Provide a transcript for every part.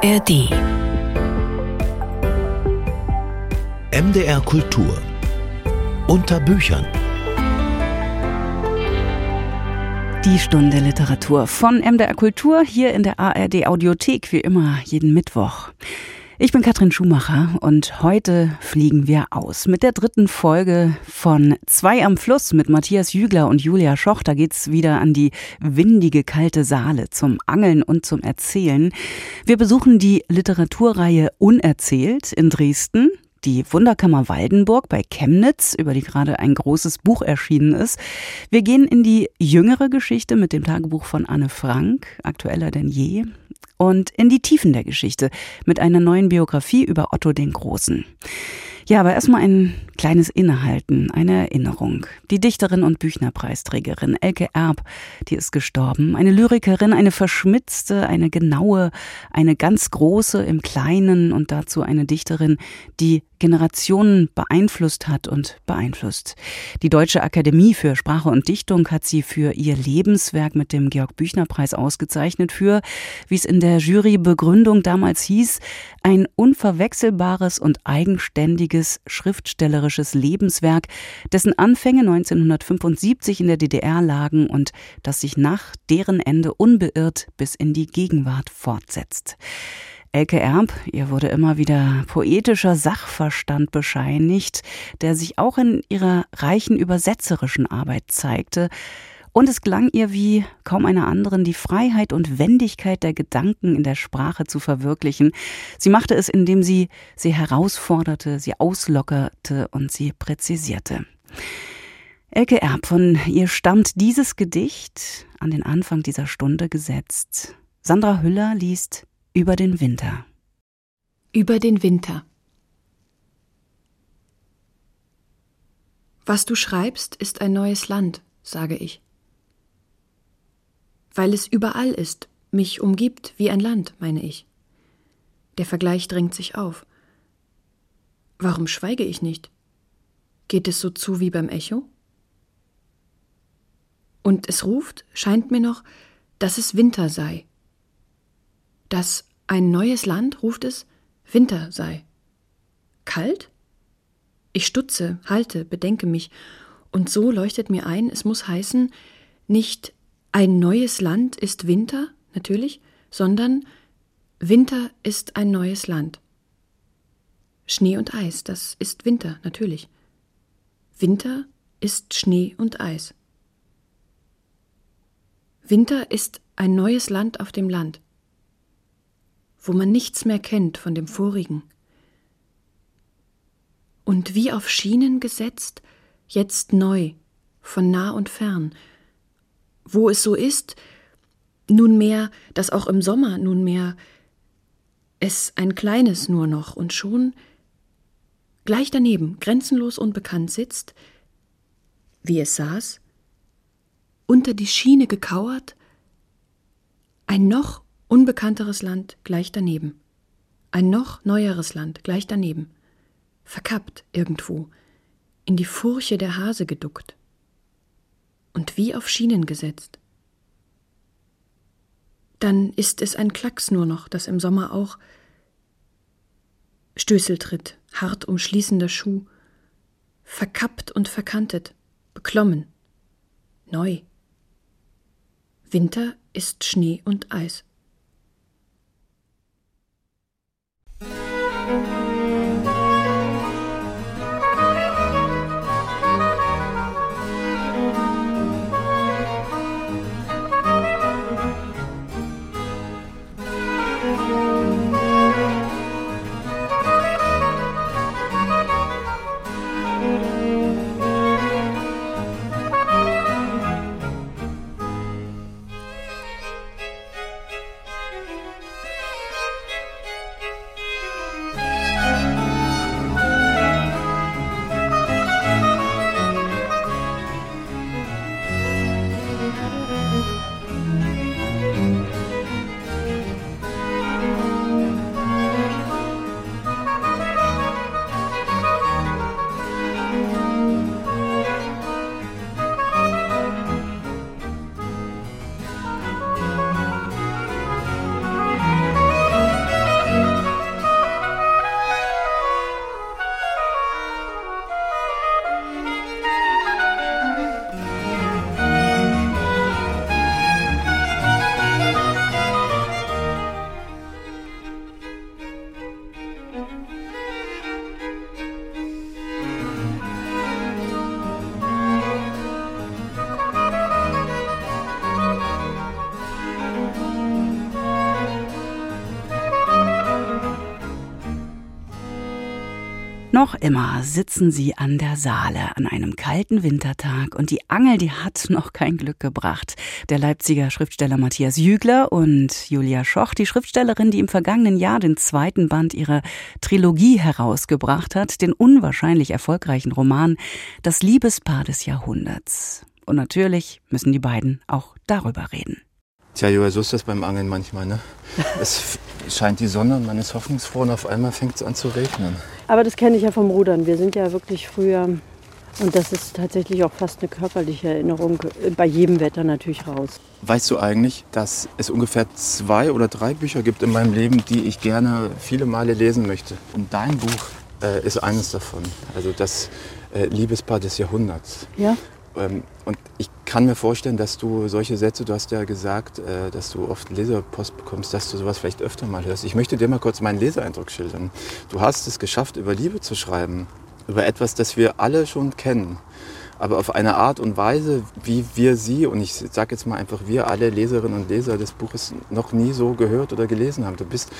ARD MDR Kultur unter Büchern. Die Stunde Literatur von MDR Kultur hier in der ARD Audiothek, wie immer jeden Mittwoch. Ich bin Katrin Schumacher und heute fliegen wir aus mit der dritten Folge von Zwei am Fluss mit Matthias Jügler und Julia Schoch. Da geht's wieder an die windige, kalte Saale zum Angeln und zum Erzählen. Wir besuchen die Literaturreihe Unerzählt in Dresden die Wunderkammer Waldenburg bei Chemnitz, über die gerade ein großes Buch erschienen ist. Wir gehen in die jüngere Geschichte mit dem Tagebuch von Anne Frank, aktueller denn je, und in die Tiefen der Geschichte mit einer neuen Biografie über Otto den Großen. Ja, aber erstmal ein kleines Innehalten, eine Erinnerung. Die Dichterin und Büchnerpreisträgerin Elke Erb, die ist gestorben. Eine Lyrikerin, eine verschmitzte, eine genaue, eine ganz große im Kleinen und dazu eine Dichterin, die Generationen beeinflusst hat und beeinflusst. Die Deutsche Akademie für Sprache und Dichtung hat sie für ihr Lebenswerk mit dem Georg Büchner Preis ausgezeichnet für, wie es in der Jurybegründung damals hieß, ein unverwechselbares und eigenständiges schriftstellerisches Lebenswerk, dessen Anfänge 1975 in der DDR lagen und das sich nach deren Ende unbeirrt bis in die Gegenwart fortsetzt. Elke Erb, ihr wurde immer wieder poetischer Sachverstand bescheinigt, der sich auch in ihrer reichen übersetzerischen Arbeit zeigte. Und es gelang ihr wie kaum einer anderen, die Freiheit und Wendigkeit der Gedanken in der Sprache zu verwirklichen. Sie machte es, indem sie sie herausforderte, sie auslockerte und sie präzisierte. Elke Erb, von ihr stammt dieses Gedicht an den Anfang dieser Stunde gesetzt. Sandra Hüller liest über den Winter. Über den Winter. Was du schreibst, ist ein neues Land, sage ich. Weil es überall ist, mich umgibt wie ein Land, meine ich. Der Vergleich drängt sich auf. Warum schweige ich nicht? Geht es so zu wie beim Echo? Und es ruft, scheint mir noch, dass es Winter sei. Dass ein neues Land, ruft es, Winter sei. Kalt? Ich stutze, halte, bedenke mich, und so leuchtet mir ein, es muss heißen, nicht ein neues Land ist Winter, natürlich, sondern Winter ist ein neues Land. Schnee und Eis, das ist Winter, natürlich. Winter ist Schnee und Eis. Winter ist ein neues Land auf dem Land wo man nichts mehr kennt von dem vorigen. Und wie auf Schienen gesetzt, jetzt neu, von nah und fern, wo es so ist, nunmehr, dass auch im Sommer nunmehr es ein kleines nur noch und schon gleich daneben, grenzenlos unbekannt sitzt, wie es saß, unter die Schiene gekauert, ein noch Unbekannteres Land gleich daneben. Ein noch neueres Land gleich daneben. Verkappt irgendwo, in die Furche der Hase geduckt. Und wie auf Schienen gesetzt. Dann ist es ein Klacks nur noch, das im Sommer auch Stößeltritt, hart umschließender Schuh, verkappt und verkantet, beklommen, neu. Winter ist Schnee und Eis. Thank you. Noch immer sitzen sie an der Saale an einem kalten Wintertag und die Angel, die hat noch kein Glück gebracht. Der Leipziger Schriftsteller Matthias Jügler und Julia Schoch, die Schriftstellerin, die im vergangenen Jahr den zweiten Band ihrer Trilogie herausgebracht hat, den unwahrscheinlich erfolgreichen Roman Das Liebespaar des Jahrhunderts. Und natürlich müssen die beiden auch darüber reden. Tja, Joa, so ist das beim Angeln manchmal. Ne? es scheint die Sonne und man ist hoffnungsfroh und auf einmal fängt es an zu regnen. Aber das kenne ich ja vom Rudern. Wir sind ja wirklich früher, und das ist tatsächlich auch fast eine körperliche Erinnerung, bei jedem Wetter natürlich raus. Weißt du eigentlich, dass es ungefähr zwei oder drei Bücher gibt in meinem Leben, die ich gerne viele Male lesen möchte? Und dein Buch äh, ist eines davon. Also das äh, Liebespaar des Jahrhunderts. Ja. Ähm, und ich kann mir vorstellen, dass du solche Sätze, du hast ja gesagt, äh, dass du oft Leserpost bekommst, dass du sowas vielleicht öfter mal hörst. Ich möchte dir mal kurz meinen Leseeindruck schildern. Du hast es geschafft, über Liebe zu schreiben, über etwas, das wir alle schon kennen aber auf eine Art und Weise, wie wir sie, und ich sage jetzt mal einfach wir alle Leserinnen und Leser des Buches noch nie so gehört oder gelesen haben. Du bist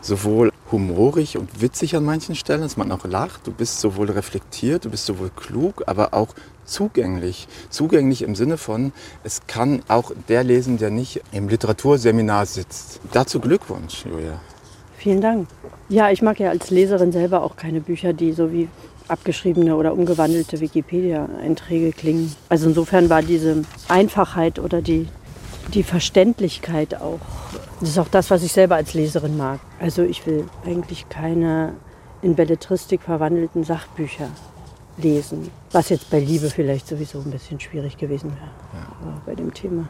sowohl humorig und witzig an manchen Stellen, dass man auch lacht, du bist sowohl reflektiert, du bist sowohl klug, aber auch zugänglich. Zugänglich im Sinne von, es kann auch der lesen, der nicht im Literaturseminar sitzt. Dazu Glückwunsch, Julia. Vielen Dank. Ja, ich mag ja als Leserin selber auch keine Bücher, die so wie abgeschriebene oder umgewandelte Wikipedia-Einträge klingen. Also insofern war diese Einfachheit oder die, die Verständlichkeit auch, das ist auch das, was ich selber als Leserin mag. Also ich will eigentlich keine in Belletristik verwandelten Sachbücher lesen, was jetzt bei Liebe vielleicht sowieso ein bisschen schwierig gewesen wäre ja. bei dem Thema.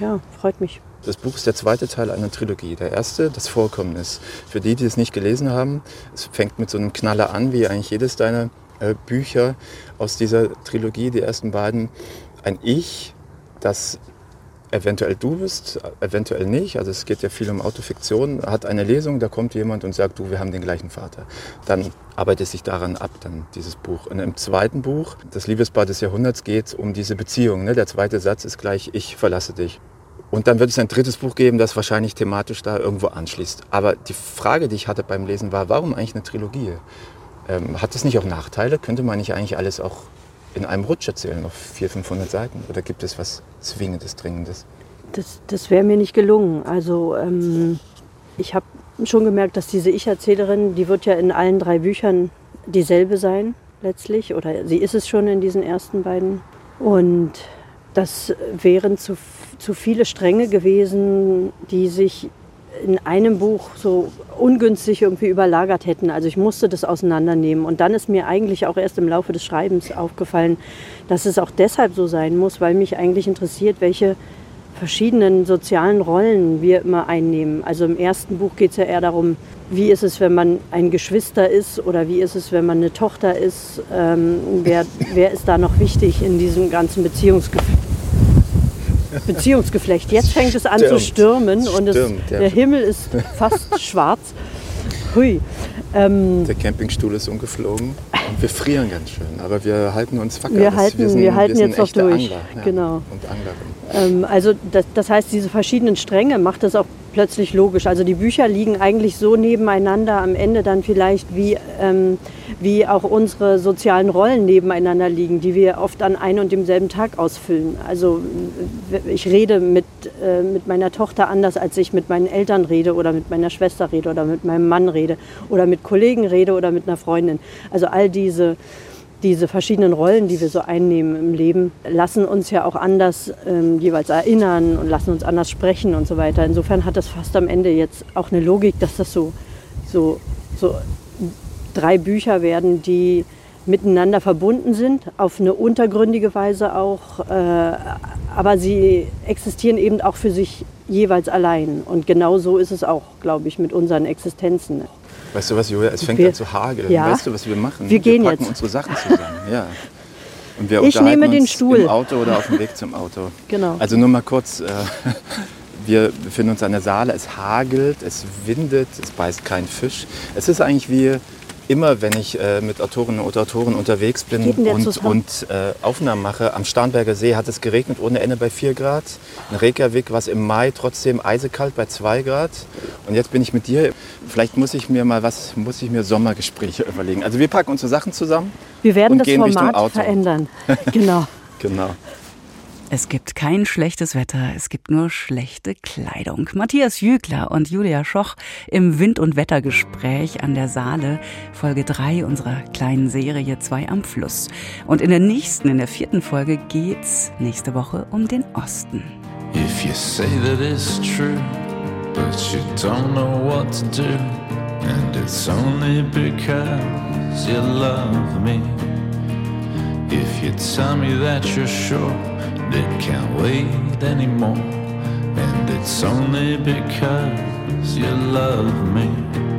Ja, freut mich. Das Buch ist der zweite Teil einer Trilogie. Der erste, das Vorkommnis. Für die, die es nicht gelesen haben, es fängt mit so einem Knaller an, wie eigentlich jedes deiner äh, Bücher aus dieser Trilogie, die ersten beiden. Ein Ich, das eventuell du bist, eventuell nicht. Also es geht ja viel um Autofiktion. Hat eine Lesung, da kommt jemand und sagt, du, wir haben den gleichen Vater. Dann arbeitet sich daran ab, dann dieses Buch. Und im zweiten Buch, das Liebespaar des Jahrhunderts, geht es um diese Beziehung. Ne? Der zweite Satz ist gleich, ich verlasse dich. Und dann wird es ein drittes Buch geben, das wahrscheinlich thematisch da irgendwo anschließt. Aber die Frage, die ich hatte beim Lesen, war, warum eigentlich eine Trilogie? Ähm, hat das nicht auch Nachteile? Könnte man nicht eigentlich alles auch in einem Rutsch erzählen, auf 400, 500 Seiten? Oder gibt es was Zwingendes, Dringendes? Das, das wäre mir nicht gelungen. Also ähm, ich habe schon gemerkt, dass diese Ich-Erzählerin, die wird ja in allen drei Büchern dieselbe sein, letztlich. Oder sie ist es schon in diesen ersten beiden. Und das wären zu, zu viele Stränge gewesen, die sich in einem Buch so ungünstig irgendwie überlagert hätten. Also ich musste das auseinandernehmen. Und dann ist mir eigentlich auch erst im Laufe des Schreibens aufgefallen, dass es auch deshalb so sein muss, weil mich eigentlich interessiert, welche verschiedenen sozialen Rollen wir immer einnehmen. Also im ersten Buch geht es ja eher darum, wie ist es, wenn man ein Geschwister ist oder wie ist es, wenn man eine Tochter ist. Ähm, wer, wer ist da noch wichtig in diesem ganzen Beziehungsgefühl? Beziehungsgeflecht. Jetzt fängt es an Stimmt. zu stürmen und es, der Himmel ist fast schwarz. Hui. Ähm, der Campingstuhl ist umgeflogen und wir frieren ganz schön, aber wir halten uns wacker. Wir halten, wir sind, wir halten wir jetzt noch durch. Angler, ja, genau. Und Ähm, also das, das heißt, diese verschiedenen Stränge macht es auch plötzlich logisch. Also die Bücher liegen eigentlich so nebeneinander am Ende dann vielleicht, wie, ähm, wie auch unsere sozialen Rollen nebeneinander liegen, die wir oft an einem und demselben Tag ausfüllen. Also ich rede mit, äh, mit meiner Tochter anders, als ich mit meinen Eltern rede oder mit meiner Schwester rede oder mit meinem Mann rede oder mit Kollegen rede oder mit einer Freundin. Also all diese diese verschiedenen Rollen, die wir so einnehmen im Leben, lassen uns ja auch anders ähm, jeweils erinnern und lassen uns anders sprechen und so weiter. Insofern hat das fast am Ende jetzt auch eine Logik, dass das so, so, so drei Bücher werden, die miteinander verbunden sind, auf eine untergründige Weise auch, äh, aber sie existieren eben auch für sich jeweils allein. Und genau so ist es auch, glaube ich, mit unseren Existenzen. Weißt du was, Julia, es fängt wir, an zu hageln. Ja, weißt du, was wir machen? Wir, gehen wir packen jetzt. unsere Sachen zusammen. Ja. Und wir ich nehme den Stuhl. im Auto oder auf dem Weg zum Auto. Genau. Also nur mal kurz, äh, wir befinden uns an der Saale, es hagelt, es windet, es beißt kein Fisch. Es ist eigentlich wie immer, wenn ich äh, mit Autorinnen und Autoren unterwegs bin und, und äh, Aufnahmen mache, am Starnberger See hat es geregnet ohne Ende bei 4 Grad. In Reykjavik war es im Mai trotzdem eisekalt bei 2 Grad. Und jetzt bin ich mit dir. Vielleicht muss ich mir mal was, muss ich mir Sommergespräche überlegen. Also wir packen unsere Sachen zusammen. Wir werden und das Format verändern. genau. genau. Es gibt kein schlechtes Wetter, es gibt nur schlechte Kleidung. Matthias Jügler und Julia Schoch im Wind- und Wettergespräch an der Saale, Folge 3 unserer kleinen Serie 2 am Fluss. Und in der nächsten, in der vierten Folge geht's nächste Woche um den Osten. If you say that it's true, but you don't know what to do, and it's only because you love me. If you tell me that you're sure it can't wait anymore. And it's only because you love me.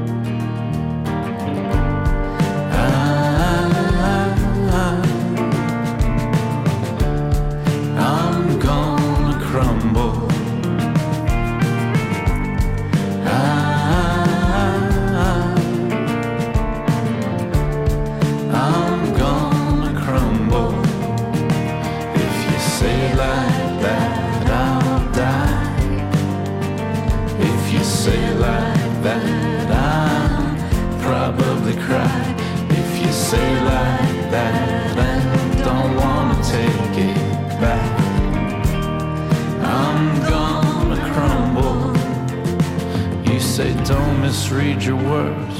Misread your words.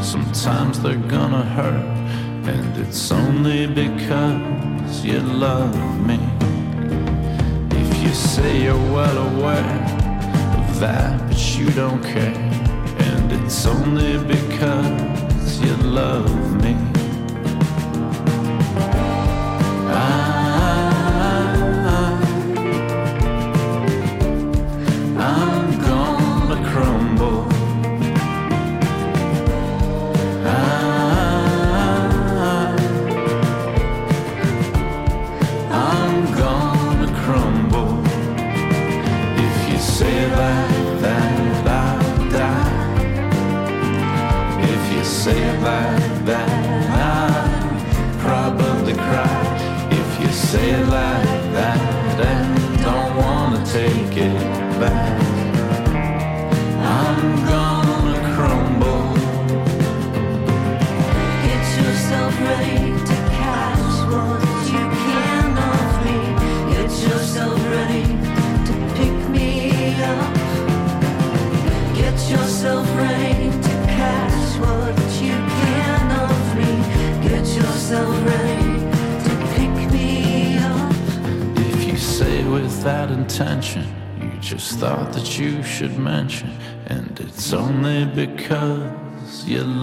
Sometimes they're gonna hurt, and it's only because you love me. If you say you're well aware of that, but you don't care, and it's only because you love me.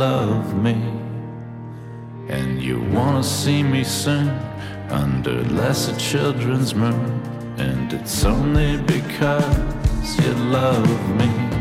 Love me. And you wanna see me soon under lesser children's moon, and it's only because you love me.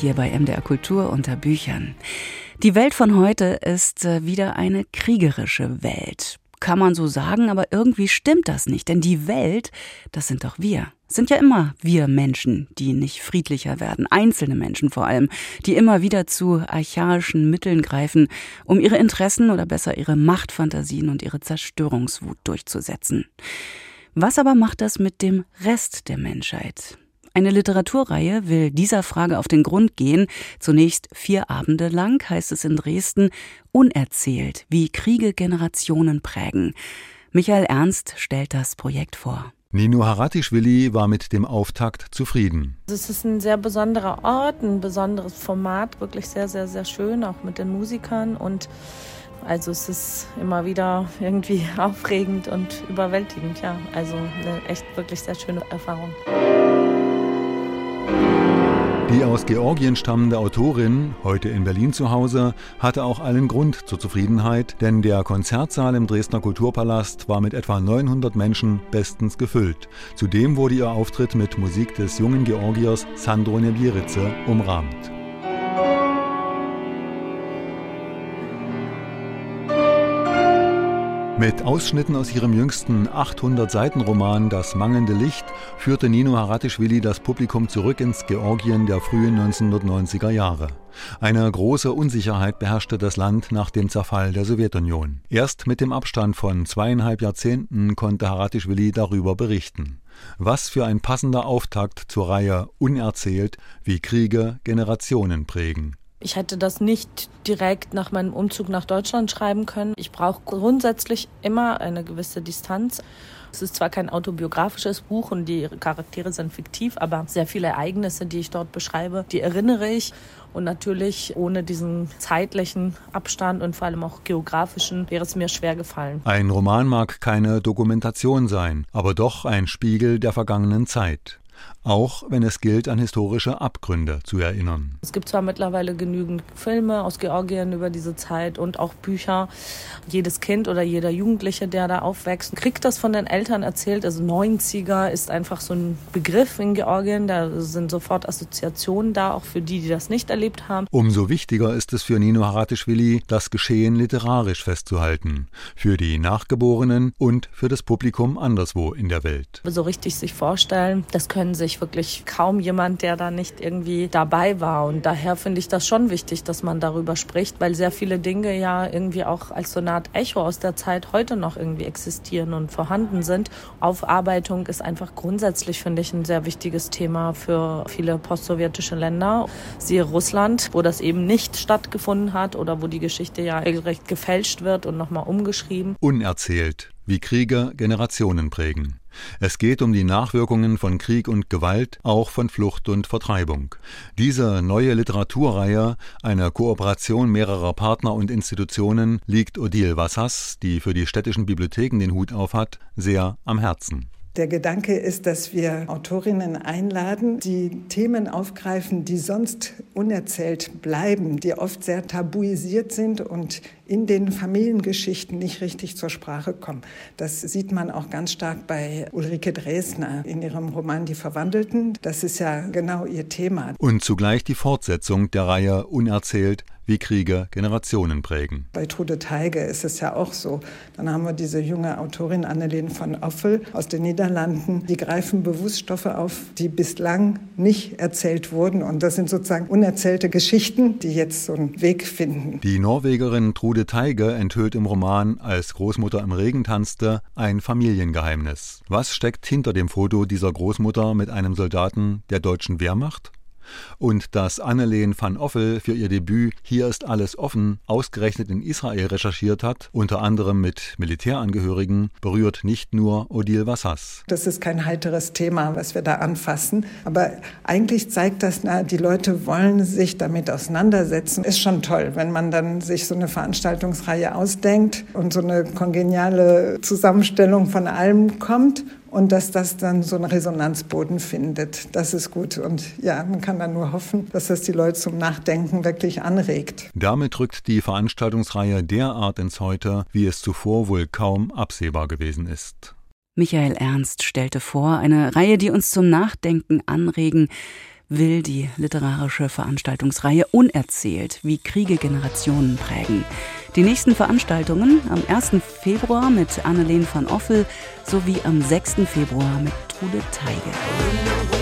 Hier bei MDR Kultur unter Büchern. Die Welt von heute ist äh, wieder eine kriegerische Welt. Kann man so sagen, aber irgendwie stimmt das nicht, denn die Welt, das sind doch wir. Sind ja immer wir Menschen, die nicht friedlicher werden, einzelne Menschen vor allem, die immer wieder zu archaischen Mitteln greifen, um ihre Interessen oder besser ihre Machtfantasien und ihre Zerstörungswut durchzusetzen. Was aber macht das mit dem Rest der Menschheit? Eine Literaturreihe will dieser Frage auf den Grund gehen. Zunächst vier Abende lang heißt es in Dresden unerzählt, wie Kriege Generationen prägen. Michael Ernst stellt das Projekt vor. Nino Haratischvili war mit dem Auftakt zufrieden. Es ist ein sehr besonderer Ort, ein besonderes Format, wirklich sehr, sehr, sehr schön, auch mit den Musikern. Und also es ist immer wieder irgendwie aufregend und überwältigend, ja. Also eine echt wirklich sehr schöne Erfahrung. Die aus Georgien stammende Autorin, heute in Berlin zu Hause, hatte auch allen Grund zur Zufriedenheit, denn der Konzertsaal im Dresdner Kulturpalast war mit etwa 900 Menschen bestens gefüllt. Zudem wurde ihr Auftritt mit Musik des jungen Georgiers Sandro Nebirice umrahmt. Mit Ausschnitten aus ihrem jüngsten 800-Seiten-Roman Das mangelnde Licht führte Nino Haratischvili das Publikum zurück ins Georgien der frühen 1990er Jahre. Eine große Unsicherheit beherrschte das Land nach dem Zerfall der Sowjetunion. Erst mit dem Abstand von zweieinhalb Jahrzehnten konnte Haratischvili darüber berichten. Was für ein passender Auftakt zur Reihe Unerzählt, wie Kriege Generationen prägen. Ich hätte das nicht direkt nach meinem Umzug nach Deutschland schreiben können. Ich brauche grundsätzlich immer eine gewisse Distanz. Es ist zwar kein autobiografisches Buch und die Charaktere sind fiktiv, aber sehr viele Ereignisse, die ich dort beschreibe, die erinnere ich. Und natürlich ohne diesen zeitlichen Abstand und vor allem auch geografischen wäre es mir schwer gefallen. Ein Roman mag keine Dokumentation sein, aber doch ein Spiegel der vergangenen Zeit auch wenn es gilt, an historische Abgründe zu erinnern. Es gibt zwar mittlerweile genügend Filme aus Georgien über diese Zeit und auch Bücher. Jedes Kind oder jeder Jugendliche, der da aufwächst, kriegt das von den Eltern erzählt. Also 90er ist einfach so ein Begriff in Georgien. Da sind sofort Assoziationen da, auch für die, die das nicht erlebt haben. Umso wichtiger ist es für Nino Haratischvili, das Geschehen literarisch festzuhalten. Für die Nachgeborenen und für das Publikum anderswo in der Welt. So richtig sich vorstellen, das können sich ich wirklich kaum jemand, der da nicht irgendwie dabei war. Und daher finde ich das schon wichtig, dass man darüber spricht, weil sehr viele Dinge ja irgendwie auch als so eine Art Echo aus der Zeit heute noch irgendwie existieren und vorhanden sind. Aufarbeitung ist einfach grundsätzlich, finde ich, ein sehr wichtiges Thema für viele postsowjetische Länder. Siehe Russland, wo das eben nicht stattgefunden hat oder wo die Geschichte ja regelrecht gefälscht wird und nochmal umgeschrieben. Unerzählt, wie Kriege Generationen prägen. Es geht um die Nachwirkungen von Krieg und Gewalt, auch von Flucht und Vertreibung. Diese neue Literaturreihe, eine Kooperation mehrerer Partner und Institutionen, liegt Odile Wassas, die für die städtischen Bibliotheken den Hut aufhat, sehr am Herzen. Der Gedanke ist, dass wir Autorinnen einladen, die Themen aufgreifen, die sonst unerzählt bleiben, die oft sehr tabuisiert sind und in den Familiengeschichten nicht richtig zur Sprache kommen. Das sieht man auch ganz stark bei Ulrike Dresner in ihrem Roman Die Verwandelten. Das ist ja genau ihr Thema. Und zugleich die Fortsetzung der Reihe Unerzählt wie Kriege Generationen prägen. Bei Trude Teige ist es ja auch so. Dann haben wir diese junge Autorin Annelien von Offel aus den Niederlanden. Die greifen bewusst Stoffe auf, die bislang nicht erzählt wurden. Und das sind sozusagen unerzählte Geschichten, die jetzt so einen Weg finden. Die Norwegerin Trude Teige enthüllt im Roman Als Großmutter im Regen tanzte ein Familiengeheimnis. Was steckt hinter dem Foto dieser Großmutter mit einem Soldaten der deutschen Wehrmacht? Und dass Anneleen van Offel für ihr Debüt Hier ist alles offen ausgerechnet in Israel recherchiert hat, unter anderem mit Militärangehörigen, berührt nicht nur Odile Wassas. Das ist kein heiteres Thema, was wir da anfassen. Aber eigentlich zeigt das, na, die Leute wollen sich damit auseinandersetzen. Ist schon toll, wenn man dann sich so eine Veranstaltungsreihe ausdenkt und so eine kongeniale Zusammenstellung von allem kommt und dass das dann so einen Resonanzboden findet. Das ist gut. Und ja, man kann dann nur hoffen, dass das die Leute zum Nachdenken wirklich anregt. Damit rückt die Veranstaltungsreihe derart ins Heute, wie es zuvor wohl kaum absehbar gewesen ist. Michael Ernst stellte vor, eine Reihe, die uns zum Nachdenken anregen will die literarische Veranstaltungsreihe Unerzählt, wie Kriege Generationen prägen. Die nächsten Veranstaltungen am 1. Februar mit Anneleen van Offel sowie am 6. Februar mit Trude Teige.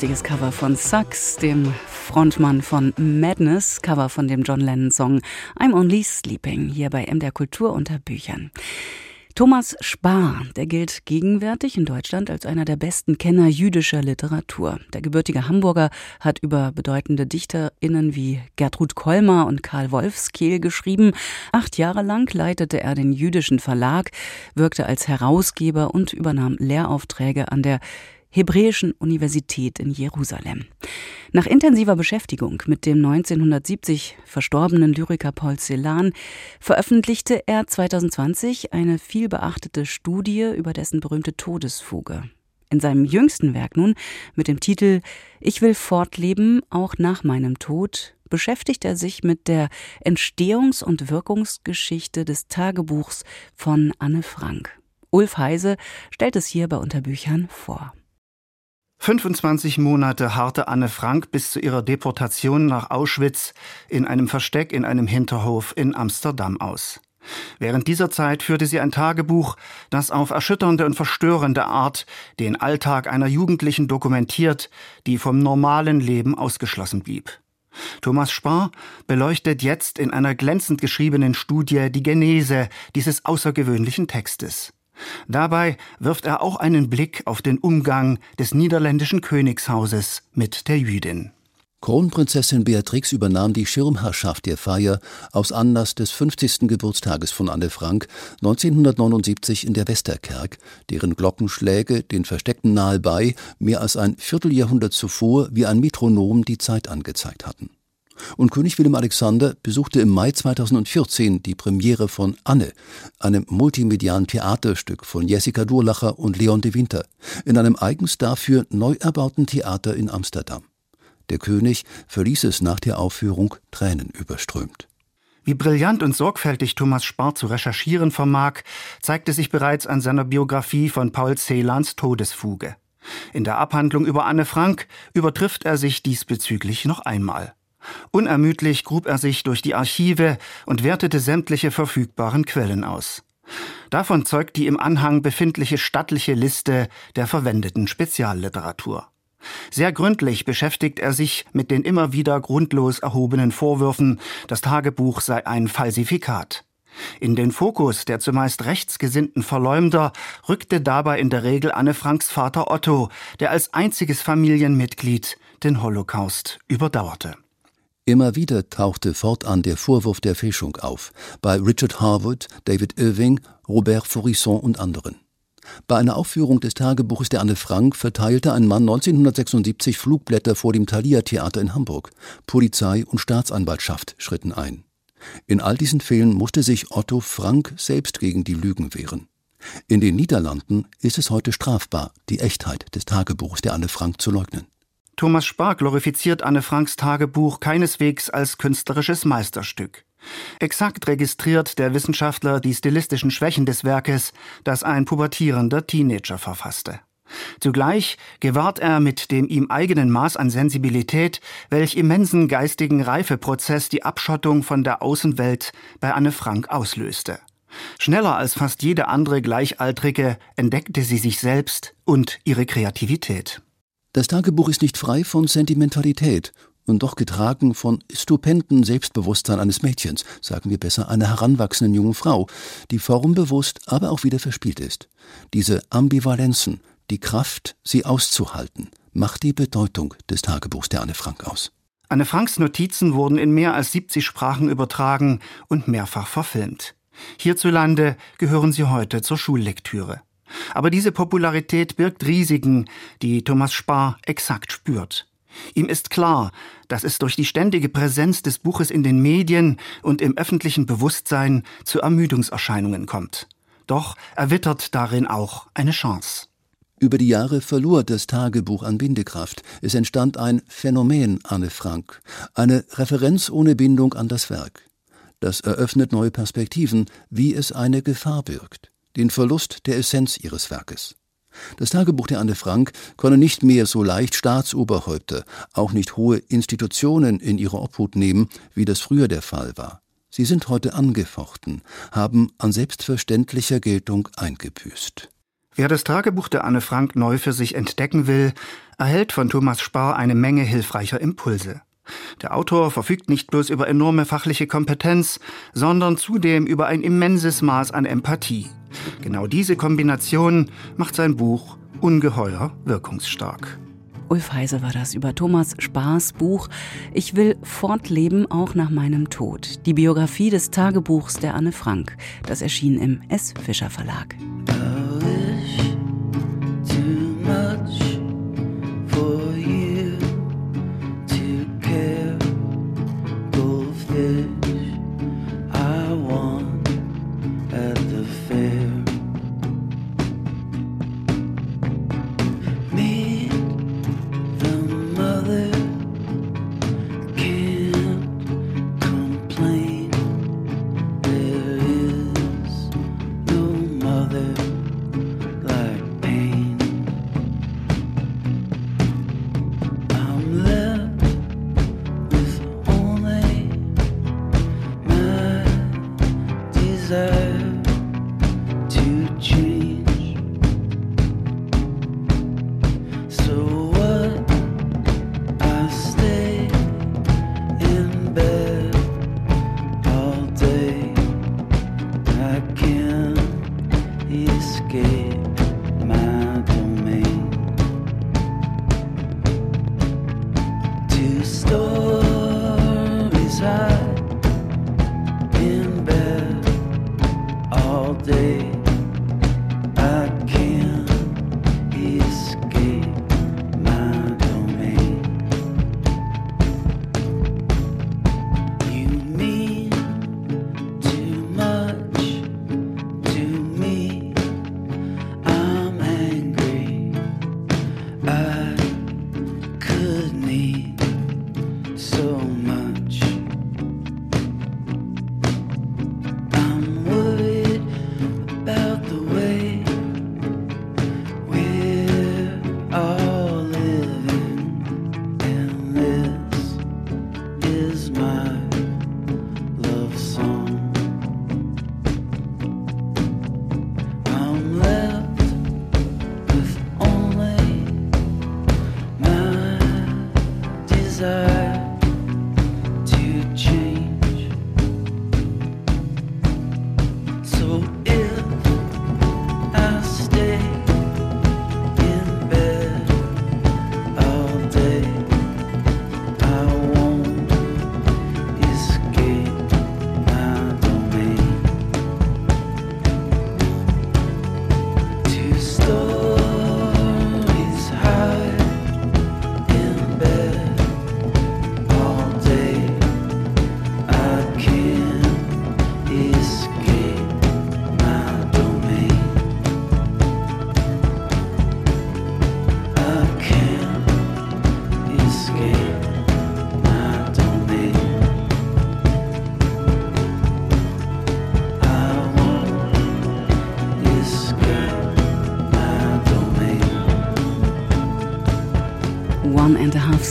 Lustiges Cover von Sucks, dem Frontmann von Madness, Cover von dem John Lennon Song I'm Only Sleeping, hier bei MDR Kultur unter Büchern. Thomas Spar, der gilt gegenwärtig in Deutschland als einer der besten Kenner jüdischer Literatur. Der gebürtige Hamburger hat über bedeutende DichterInnen wie Gertrud Kolmar und Karl Wolfskehl geschrieben. Acht Jahre lang leitete er den jüdischen Verlag, wirkte als Herausgeber und übernahm Lehraufträge an der Hebräischen Universität in Jerusalem. Nach intensiver Beschäftigung mit dem 1970 verstorbenen Lyriker Paul Celan veröffentlichte er 2020 eine vielbeachtete Studie über dessen berühmte Todesfuge. In seinem jüngsten Werk nun mit dem Titel Ich will fortleben, auch nach meinem Tod, beschäftigt er sich mit der Entstehungs- und Wirkungsgeschichte des Tagebuchs von Anne Frank. Ulf Heise stellt es hier bei Unterbüchern vor. 25 Monate harrte Anne Frank bis zu ihrer Deportation nach Auschwitz in einem Versteck in einem Hinterhof in Amsterdam aus. Während dieser Zeit führte sie ein Tagebuch, das auf erschütternde und verstörende Art den Alltag einer Jugendlichen dokumentiert, die vom normalen Leben ausgeschlossen blieb. Thomas Spar beleuchtet jetzt in einer glänzend geschriebenen Studie die Genese dieses außergewöhnlichen Textes. Dabei wirft er auch einen Blick auf den Umgang des niederländischen Königshauses mit der Jüdin. Kronprinzessin Beatrix übernahm die Schirmherrschaft der Feier aus Anlass des 50. Geburtstages von Anne Frank 1979 in der Westerkerk, deren Glockenschläge den Versteckten nahebei mehr als ein Vierteljahrhundert zuvor wie ein Metronom die Zeit angezeigt hatten. Und König Wilhelm Alexander besuchte im Mai 2014 die Premiere von Anne, einem multimedialen Theaterstück von Jessica Durlacher und Leon de Winter, in einem eigens dafür neu erbauten Theater in Amsterdam. Der König verließ es nach der Aufführung tränenüberströmt. Wie brillant und sorgfältig Thomas Spar zu recherchieren vermag, zeigte sich bereits an seiner Biografie von Paul Celans Todesfuge. In der Abhandlung über Anne Frank übertrifft er sich diesbezüglich noch einmal. Unermüdlich grub er sich durch die Archive und wertete sämtliche verfügbaren Quellen aus. Davon zeugt die im Anhang befindliche stattliche Liste der verwendeten Spezialliteratur. Sehr gründlich beschäftigt er sich mit den immer wieder grundlos erhobenen Vorwürfen, das Tagebuch sei ein Falsifikat. In den Fokus der zumeist rechtsgesinnten Verleumder rückte dabei in der Regel Anne Franks Vater Otto, der als einziges Familienmitglied den Holocaust überdauerte. Immer wieder tauchte fortan der Vorwurf der Fälschung auf, bei Richard Harwood, David Irving, Robert Forisson und anderen. Bei einer Aufführung des Tagebuches der Anne Frank verteilte ein Mann 1976 Flugblätter vor dem Thalia Theater in Hamburg. Polizei und Staatsanwaltschaft schritten ein. In all diesen Fällen musste sich Otto Frank selbst gegen die Lügen wehren. In den Niederlanden ist es heute strafbar, die Echtheit des Tagebuchs der Anne Frank zu leugnen. Thomas Spar glorifiziert Anne Franks Tagebuch keineswegs als künstlerisches Meisterstück. Exakt registriert der Wissenschaftler die stilistischen Schwächen des Werkes, das ein pubertierender Teenager verfasste. Zugleich gewahrt er mit dem ihm eigenen Maß an Sensibilität, welch immensen geistigen Reifeprozess die Abschottung von der Außenwelt bei Anne Frank auslöste. Schneller als fast jede andere Gleichaltrige entdeckte sie sich selbst und ihre Kreativität. Das Tagebuch ist nicht frei von Sentimentalität und doch getragen von stupenden Selbstbewusstsein eines Mädchens, sagen wir besser einer heranwachsenden jungen Frau, die formbewusst, aber auch wieder verspielt ist. Diese Ambivalenzen, die Kraft, sie auszuhalten, macht die Bedeutung des Tagebuchs der Anne Frank aus. Anne Franks Notizen wurden in mehr als 70 Sprachen übertragen und mehrfach verfilmt. Hierzulande gehören sie heute zur Schullektüre. Aber diese Popularität birgt Risiken, die Thomas Spar exakt spürt. Ihm ist klar, dass es durch die ständige Präsenz des Buches in den Medien und im öffentlichen Bewusstsein zu Ermüdungserscheinungen kommt. Doch er wittert darin auch eine Chance. Über die Jahre verlor das Tagebuch an Bindekraft. Es entstand ein Phänomen Anne Frank, eine Referenz ohne Bindung an das Werk. Das eröffnet neue Perspektiven, wie es eine Gefahr birgt, den Verlust der Essenz ihres Werkes. Das Tagebuch der Anne Frank könne nicht mehr so leicht Staatsoberhäupter, auch nicht hohe Institutionen in ihre Obhut nehmen, wie das früher der Fall war. Sie sind heute angefochten, haben an selbstverständlicher Geltung eingebüßt. Wer das Tagebuch der Anne Frank neu für sich entdecken will, erhält von Thomas Spar eine Menge hilfreicher Impulse. Der Autor verfügt nicht bloß über enorme fachliche Kompetenz, sondern zudem über ein immenses Maß an Empathie. Genau diese Kombination macht sein Buch ungeheuer wirkungsstark. Ulf Heise war das über Thomas Spars Buch Ich will fortleben auch nach meinem Tod. Die Biografie des Tagebuchs der Anne Frank. Das erschien im S. Fischer Verlag.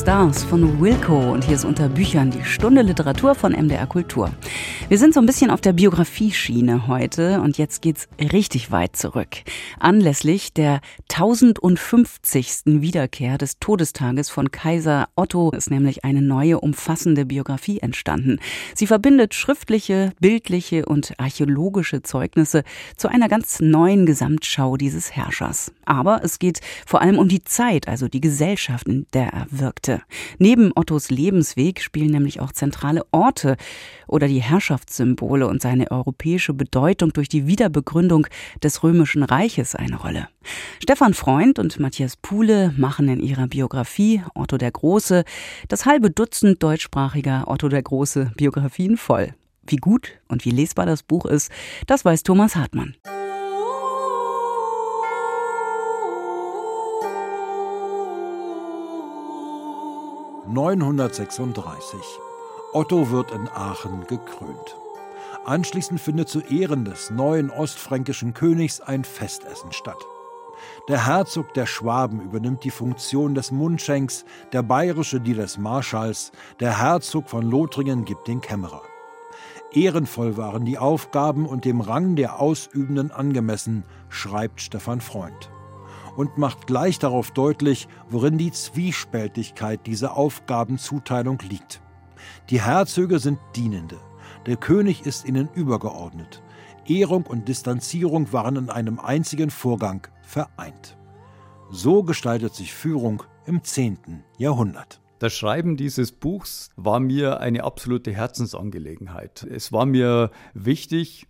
Stars von Wilco und hier ist unter Büchern die Stunde Literatur von MDR Kultur. Wir sind so ein bisschen auf der Biografie-Schiene heute und jetzt geht's richtig weit zurück. Anlässlich der 1050. Wiederkehr des Todestages von Kaiser Otto ist nämlich eine neue umfassende Biografie entstanden. Sie verbindet schriftliche, bildliche und archäologische Zeugnisse zu einer ganz neuen Gesamtschau dieses Herrschers. Aber es geht vor allem um die Zeit, also die Gesellschaft, in der er wirkte. Neben Ottos Lebensweg spielen nämlich auch zentrale Orte oder die Herrschaftssymbole und seine europäische Bedeutung durch die Wiederbegründung des Römischen Reiches eine Rolle. Stefan Freund und Matthias Puhle machen in ihrer Biografie Otto der Große das halbe Dutzend deutschsprachiger Otto der Große Biografien voll. Wie gut und wie lesbar das Buch ist, das weiß Thomas Hartmann. 936. Otto wird in Aachen gekrönt. Anschließend findet zu Ehren des neuen ostfränkischen Königs ein Festessen statt. Der Herzog der Schwaben übernimmt die Funktion des Mundschenks, der bayerische die des Marschalls, der Herzog von Lothringen gibt den Kämmerer. Ehrenvoll waren die Aufgaben und dem Rang der Ausübenden angemessen, schreibt Stefan Freund und macht gleich darauf deutlich, worin die Zwiespältigkeit dieser Aufgabenzuteilung liegt. Die Herzöge sind Dienende, der König ist ihnen übergeordnet. Ehrung und Distanzierung waren in einem einzigen Vorgang vereint. So gestaltet sich Führung im 10. Jahrhundert. Das Schreiben dieses Buchs war mir eine absolute Herzensangelegenheit. Es war mir wichtig,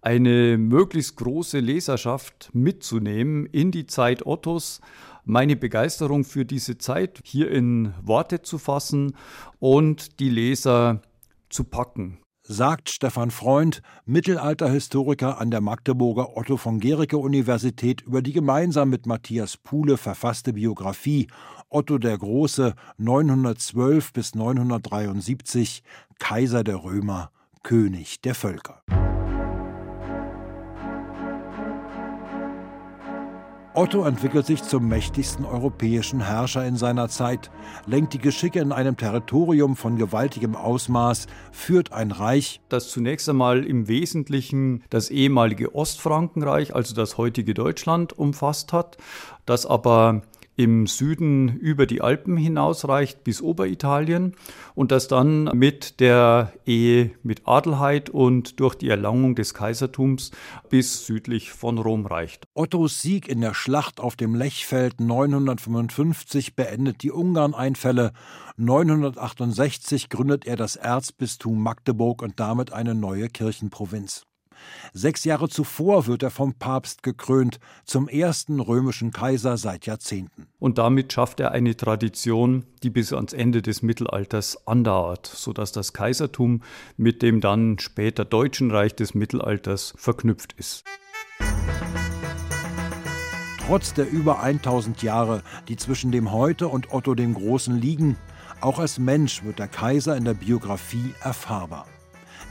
eine möglichst große Leserschaft mitzunehmen in die Zeit Ottos, meine Begeisterung für diese Zeit hier in Worte zu fassen und die Leser zu packen. Sagt Stefan Freund, Mittelalterhistoriker an der Magdeburger Otto von Gericke Universität über die gemeinsam mit Matthias Puhle verfasste Biografie Otto der Große 912 bis 973 Kaiser der Römer, König der Völker. Otto entwickelt sich zum mächtigsten europäischen Herrscher in seiner Zeit, lenkt die Geschicke in einem Territorium von gewaltigem Ausmaß, führt ein Reich, das zunächst einmal im Wesentlichen das ehemalige Ostfrankenreich, also das heutige Deutschland, umfasst hat, das aber im Süden über die Alpen hinausreicht bis Oberitalien und das dann mit der Ehe mit Adelheid und durch die Erlangung des Kaisertums bis südlich von Rom reicht. Ottos Sieg in der Schlacht auf dem Lechfeld 955 beendet die Ungarneinfälle. 968 gründet er das Erzbistum Magdeburg und damit eine neue Kirchenprovinz. Sechs Jahre zuvor wird er vom Papst gekrönt, zum ersten römischen Kaiser seit Jahrzehnten. Und damit schafft er eine Tradition, die bis ans Ende des Mittelalters andauert, sodass das Kaisertum mit dem dann später Deutschen Reich des Mittelalters verknüpft ist. Trotz der über 1000 Jahre, die zwischen dem Heute und Otto dem Großen liegen, auch als Mensch wird der Kaiser in der Biografie erfahrbar.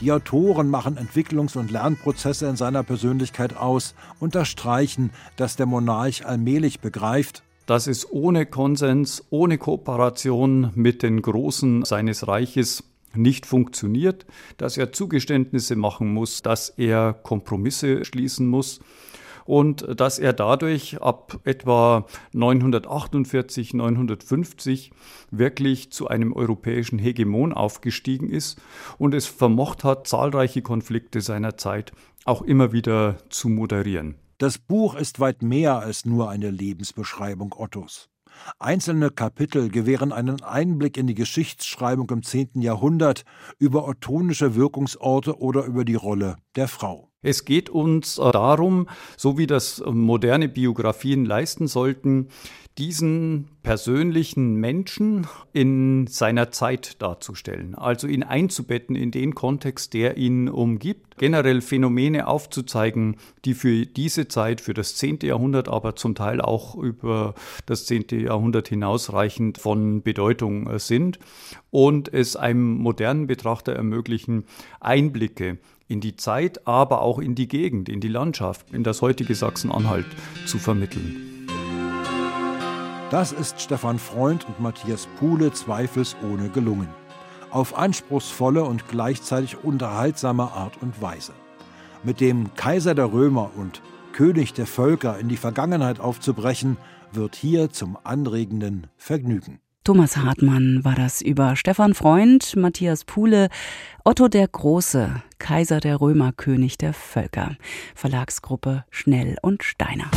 Die Autoren machen Entwicklungs- und Lernprozesse in seiner Persönlichkeit aus, unterstreichen, dass der Monarch allmählich begreift, dass es ohne Konsens, ohne Kooperation mit den Großen seines Reiches nicht funktioniert, dass er Zugeständnisse machen muss, dass er Kompromisse schließen muss und dass er dadurch ab etwa 948, 950 wirklich zu einem europäischen Hegemon aufgestiegen ist und es vermocht hat, zahlreiche Konflikte seiner Zeit auch immer wieder zu moderieren. Das Buch ist weit mehr als nur eine Lebensbeschreibung Ottos. Einzelne Kapitel gewähren einen Einblick in die Geschichtsschreibung im 10. Jahrhundert, über ottonische Wirkungsorte oder über die Rolle der Frau. Es geht uns darum, so wie das moderne Biografien leisten sollten, diesen persönlichen Menschen in seiner Zeit darzustellen, also ihn einzubetten in den Kontext, der ihn umgibt, generell Phänomene aufzuzeigen, die für diese Zeit, für das 10. Jahrhundert, aber zum Teil auch über das 10. Jahrhundert hinausreichend von Bedeutung sind und es einem modernen Betrachter ermöglichen, Einblicke in die Zeit, aber auch in die Gegend, in die Landschaft, in das heutige Sachsen-Anhalt zu vermitteln. Das ist Stefan Freund und Matthias Puhle zweifelsohne gelungen. Auf anspruchsvolle und gleichzeitig unterhaltsame Art und Weise. Mit dem Kaiser der Römer und König der Völker in die Vergangenheit aufzubrechen, wird hier zum anregenden Vergnügen. Thomas Hartmann war das über Stefan Freund, Matthias Puhle, Otto der Große, Kaiser der Römer, König der Völker, Verlagsgruppe Schnell und Steiner.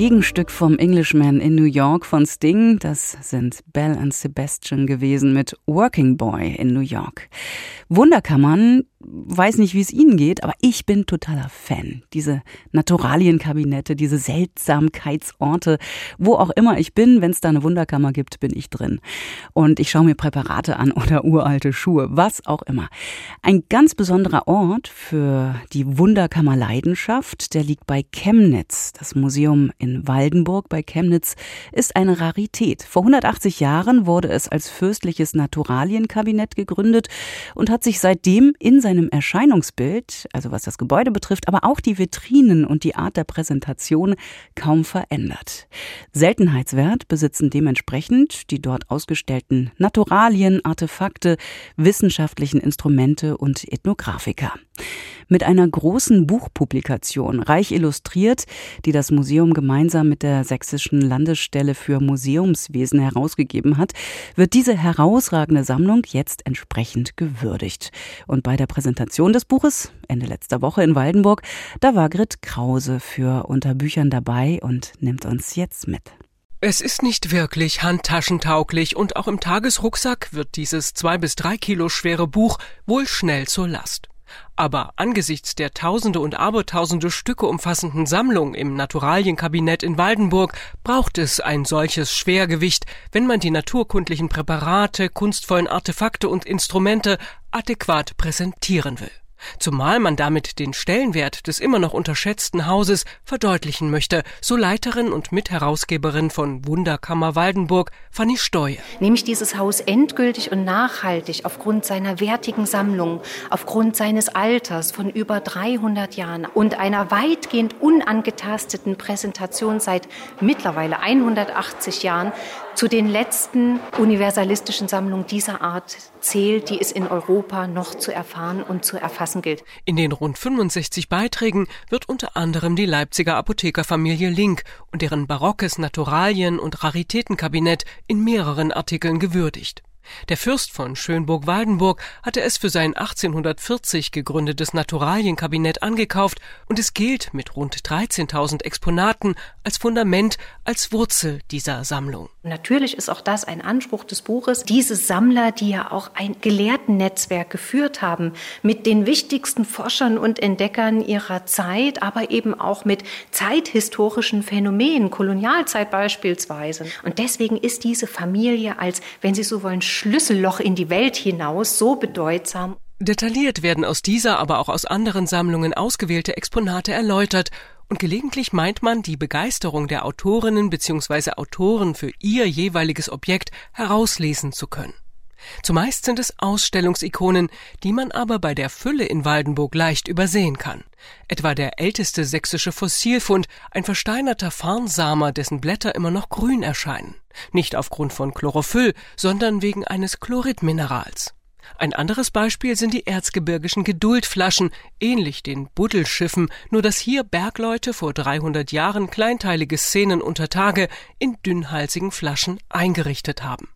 Gegenstück vom Englishman in New York von Sting. Das sind Belle und Sebastian gewesen mit Working Boy in New York. Wunderkammern weiß nicht, wie es Ihnen geht, aber ich bin totaler Fan. Diese Naturalienkabinette, diese Seltsamkeitsorte, wo auch immer ich bin, wenn es da eine Wunderkammer gibt, bin ich drin. Und ich schaue mir Präparate an oder uralte Schuhe, was auch immer. Ein ganz besonderer Ort für die Wunderkammerleidenschaft, der liegt bei Chemnitz. Das Museum in Waldenburg bei Chemnitz ist eine Rarität. Vor 180 Jahren wurde es als fürstliches Naturalienkabinett gegründet und hat sich seitdem in seinem Erscheinungsbild, also was das Gebäude betrifft, aber auch die Vitrinen und die Art der Präsentation kaum verändert. Seltenheitswert besitzen dementsprechend die dort ausgestellten Naturalien, Artefakte, wissenschaftlichen Instrumente und Ethnografika mit einer großen Buchpublikation, reich illustriert, die das Museum gemeinsam mit der Sächsischen Landesstelle für Museumswesen herausgegeben hat, wird diese herausragende Sammlung jetzt entsprechend gewürdigt. Und bei der Präsentation des Buches Ende letzter Woche in Waldenburg, da war Grit Krause für Unterbüchern dabei und nimmt uns jetzt mit. Es ist nicht wirklich handtaschentauglich und auch im Tagesrucksack wird dieses zwei bis drei Kilo schwere Buch wohl schnell zur Last. Aber angesichts der Tausende und Abertausende Stücke umfassenden Sammlung im Naturalienkabinett in Waldenburg braucht es ein solches Schwergewicht, wenn man die naturkundlichen Präparate, kunstvollen Artefakte und Instrumente adäquat präsentieren will zumal man damit den Stellenwert des immer noch unterschätzten Hauses verdeutlichen möchte, so Leiterin und Mitherausgeberin von Wunderkammer Waldenburg, Fanny Steuer. Nämlich dieses Haus endgültig und nachhaltig aufgrund seiner wertigen Sammlung, aufgrund seines Alters von über 300 Jahren und einer weitgehend unangetasteten Präsentation seit mittlerweile 180 Jahren zu den letzten universalistischen Sammlungen dieser Art zählt, die es in Europa noch zu erfahren und zu erfassen gilt. In den rund 65 Beiträgen wird unter anderem die Leipziger Apothekerfamilie Link und deren barockes Naturalien- und Raritätenkabinett in mehreren Artikeln gewürdigt. Der Fürst von Schönburg-Waldenburg hatte es für sein 1840 gegründetes Naturalienkabinett angekauft und es gilt mit rund 13.000 Exponaten als Fundament, als Wurzel dieser Sammlung. Natürlich ist auch das ein Anspruch des Buches. Diese Sammler, die ja auch ein Gelehrtennetzwerk geführt haben mit den wichtigsten Forschern und Entdeckern ihrer Zeit, aber eben auch mit zeithistorischen Phänomenen, Kolonialzeit beispielsweise. Und deswegen ist diese Familie als, wenn Sie so wollen, Schlüsselloch in die Welt hinaus so bedeutsam. Detailliert werden aus dieser, aber auch aus anderen Sammlungen ausgewählte Exponate erläutert und gelegentlich meint man, die Begeisterung der Autorinnen bzw. Autoren für ihr jeweiliges Objekt herauslesen zu können. Zumeist sind es Ausstellungsikonen, die man aber bei der Fülle in Waldenburg leicht übersehen kann. Etwa der älteste sächsische Fossilfund, ein versteinerter Farnsamer, dessen Blätter immer noch grün erscheinen. Nicht aufgrund von Chlorophyll, sondern wegen eines Chloridminerals. Ein anderes Beispiel sind die erzgebirgischen Geduldflaschen, ähnlich den Buddelschiffen, nur dass hier Bergleute vor 300 Jahren kleinteilige Szenen unter Tage in dünnhalsigen Flaschen eingerichtet haben.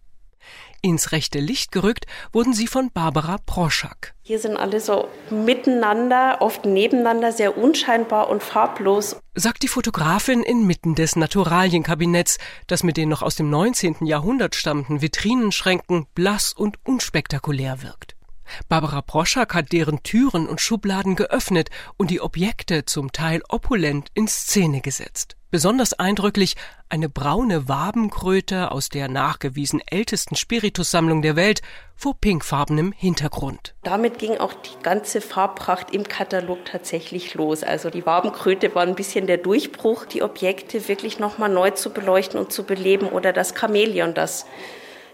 Ins rechte Licht gerückt wurden sie von Barbara Proschak. Hier sind alle so miteinander, oft nebeneinander, sehr unscheinbar und farblos. Sagt die Fotografin inmitten des Naturalienkabinetts, das mit den noch aus dem 19. Jahrhundert stammenden Vitrinenschränken blass und unspektakulär wirkt. Barbara Proschak hat deren Türen und Schubladen geöffnet und die Objekte zum Teil opulent in Szene gesetzt. Besonders eindrücklich eine braune Wabenkröte aus der nachgewiesen ältesten Spiritussammlung der Welt vor pinkfarbenem Hintergrund. Damit ging auch die ganze Farbpracht im Katalog tatsächlich los. Also die Wabenkröte war ein bisschen der Durchbruch, die Objekte wirklich nochmal neu zu beleuchten und zu beleben oder das Chamäleon, das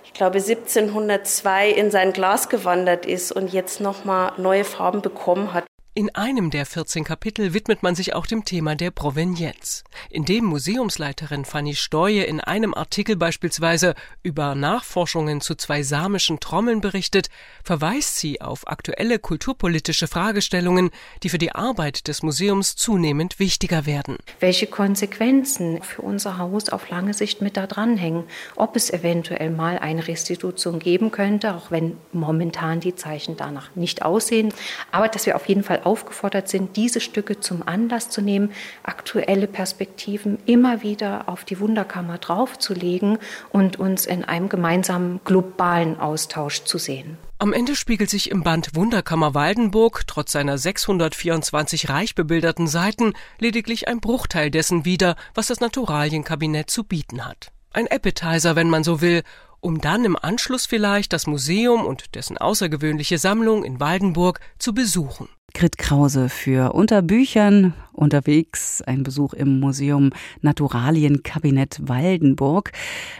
ich glaube 1702 in sein Glas gewandert ist und jetzt nochmal neue Farben bekommen hat. In einem der 14 Kapitel widmet man sich auch dem Thema der Provenienz, indem Museumsleiterin Fanny Steue in einem Artikel beispielsweise über Nachforschungen zu zwei samischen Trommeln berichtet, verweist sie auf aktuelle kulturpolitische Fragestellungen, die für die Arbeit des Museums zunehmend wichtiger werden. Welche Konsequenzen für unser Haus auf lange Sicht mit da dranhängen, ob es eventuell mal eine Restitution geben könnte, auch wenn momentan die Zeichen danach nicht aussehen, aber dass wir auf jeden Fall aufgefordert sind, diese Stücke zum Anlass zu nehmen, aktuelle Perspektiven immer wieder auf die Wunderkammer draufzulegen und uns in einem gemeinsamen globalen Austausch zu sehen. Am Ende spiegelt sich im Band Wunderkammer Waldenburg trotz seiner 624 reich bebilderten Seiten lediglich ein Bruchteil dessen wider, was das Naturalienkabinett zu bieten hat. Ein Appetizer, wenn man so will, um dann im Anschluss vielleicht das Museum und dessen außergewöhnliche Sammlung in Waldenburg zu besuchen. Grit Krause für Unter Büchern unterwegs, ein Besuch im Museum Naturalienkabinett Waldenburg.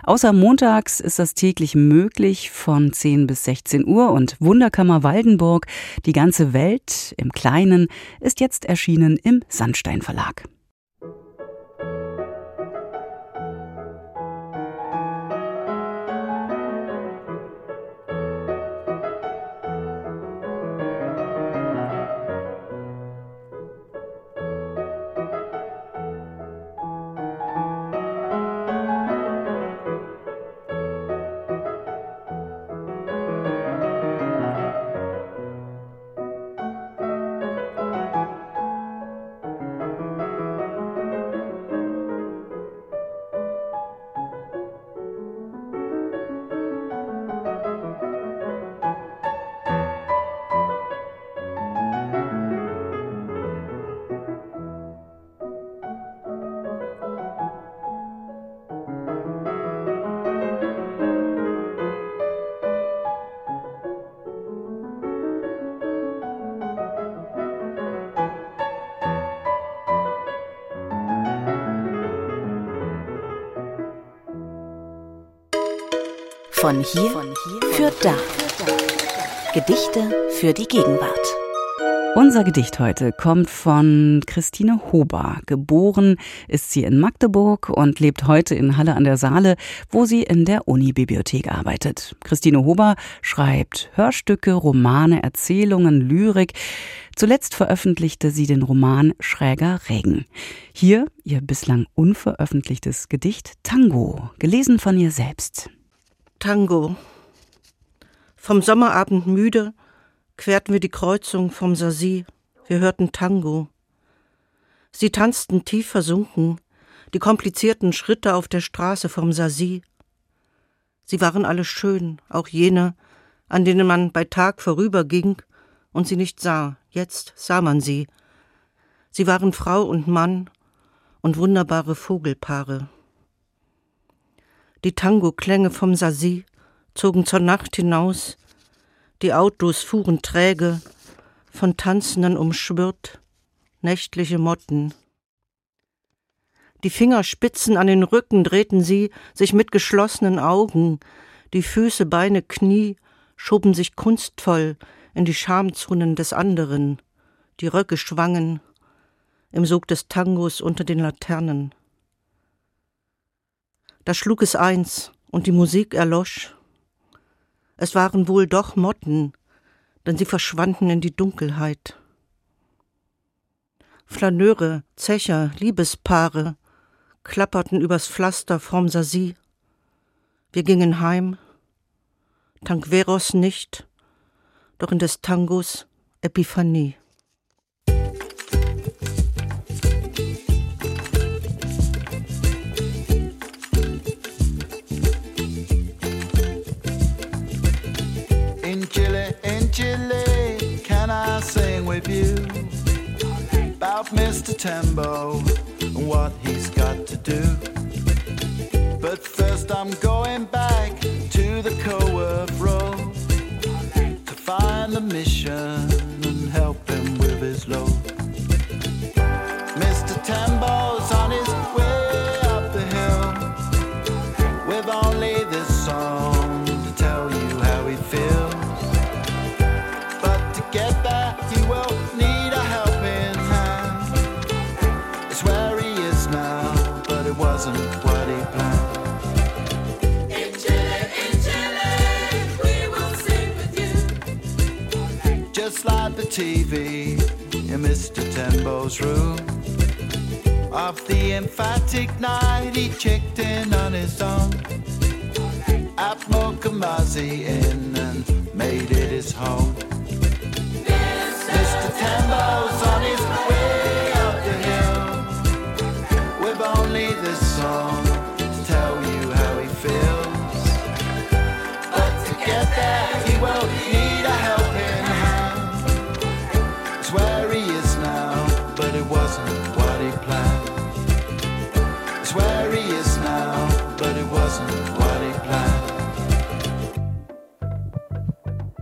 Außer montags ist das täglich möglich von 10 bis 16 Uhr und Wunderkammer Waldenburg, die ganze Welt im Kleinen, ist jetzt erschienen im Sandstein Verlag. Von hier, für da. Gedichte für die Gegenwart. Unser Gedicht heute kommt von Christine Hober. Geboren ist sie in Magdeburg und lebt heute in Halle an der Saale, wo sie in der Unibibliothek arbeitet. Christine Hober schreibt Hörstücke, Romane, Erzählungen, Lyrik. Zuletzt veröffentlichte sie den Roman Schräger Regen. Hier ihr bislang unveröffentlichtes Gedicht Tango, gelesen von ihr selbst. Tango. Vom Sommerabend müde querten wir die Kreuzung vom Sasi. Wir hörten Tango. Sie tanzten tief versunken, die komplizierten Schritte auf der Straße vom Sasi. Sie waren alle schön, auch jene, an denen man bei Tag vorüberging und sie nicht sah. Jetzt sah man sie. Sie waren Frau und Mann und wunderbare Vogelpaare. Die Tango-Klänge vom Sasi zogen zur Nacht hinaus, die Autos fuhren träge, von Tanzenden umschwirrt, nächtliche Motten. Die Fingerspitzen an den Rücken drehten sie, sich mit geschlossenen Augen, die Füße, Beine, Knie schoben sich kunstvoll in die Schamzonen des anderen, die Röcke schwangen im Sog des Tangos unter den Laternen. Da schlug es eins und die Musik erlosch. Es waren wohl doch Motten, denn sie verschwanden in die Dunkelheit. Flaneure, Zecher, Liebespaare klapperten übers Pflaster vorm Sasi. Wir gingen heim, Tankveros nicht, doch in des Tangos Epiphanie. Mr. Tembo and what he's got to do? But first, I'm going back to the Coworth Road to find the mission and help him with his load. TV in Mr. Tembo's room. Of the emphatic night, he checked in on his own. At Mokamazi Inn and made it his home. Mr. Tembo's on his this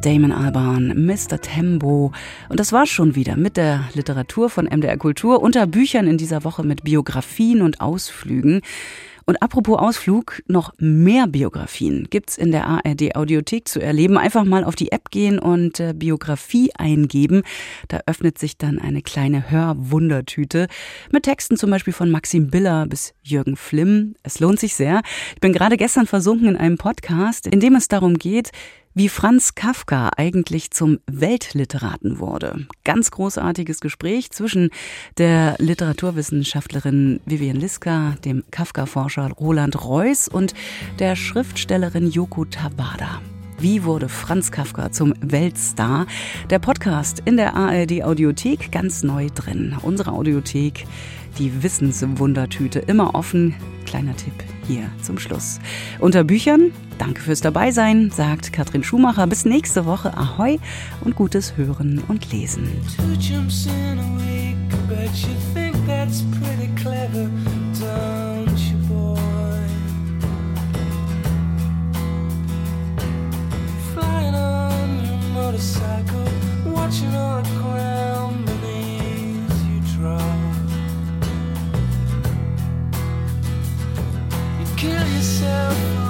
Damon Albarn, Mr. Tembo. Und das war schon wieder mit der Literatur von MDR Kultur unter Büchern in dieser Woche mit Biografien und Ausflügen. Und apropos Ausflug, noch mehr Biografien gibt's in der ARD Audiothek zu erleben. Einfach mal auf die App gehen und äh, Biografie eingeben. Da öffnet sich dann eine kleine Hörwundertüte mit Texten zum Beispiel von Maxim Biller bis Jürgen Flimm. Es lohnt sich sehr. Ich bin gerade gestern versunken in einem Podcast, in dem es darum geht, wie Franz Kafka eigentlich zum Weltliteraten wurde. Ganz großartiges Gespräch zwischen der Literaturwissenschaftlerin Vivian Liska, dem Kafka-Forscher Roland Reuss und der Schriftstellerin Yoko Tabada. Wie wurde Franz Kafka zum Weltstar? Der Podcast in der ARD Audiothek ganz neu drin. Unsere Audiothek, die Wissenswundertüte, immer offen. Kleiner Tipp hier zum Schluss. Unter Büchern, danke fürs Dabeisein, sagt Katrin Schumacher. Bis nächste Woche. Ahoi und gutes Hören und Lesen. motorcycle, watching all the ground yourself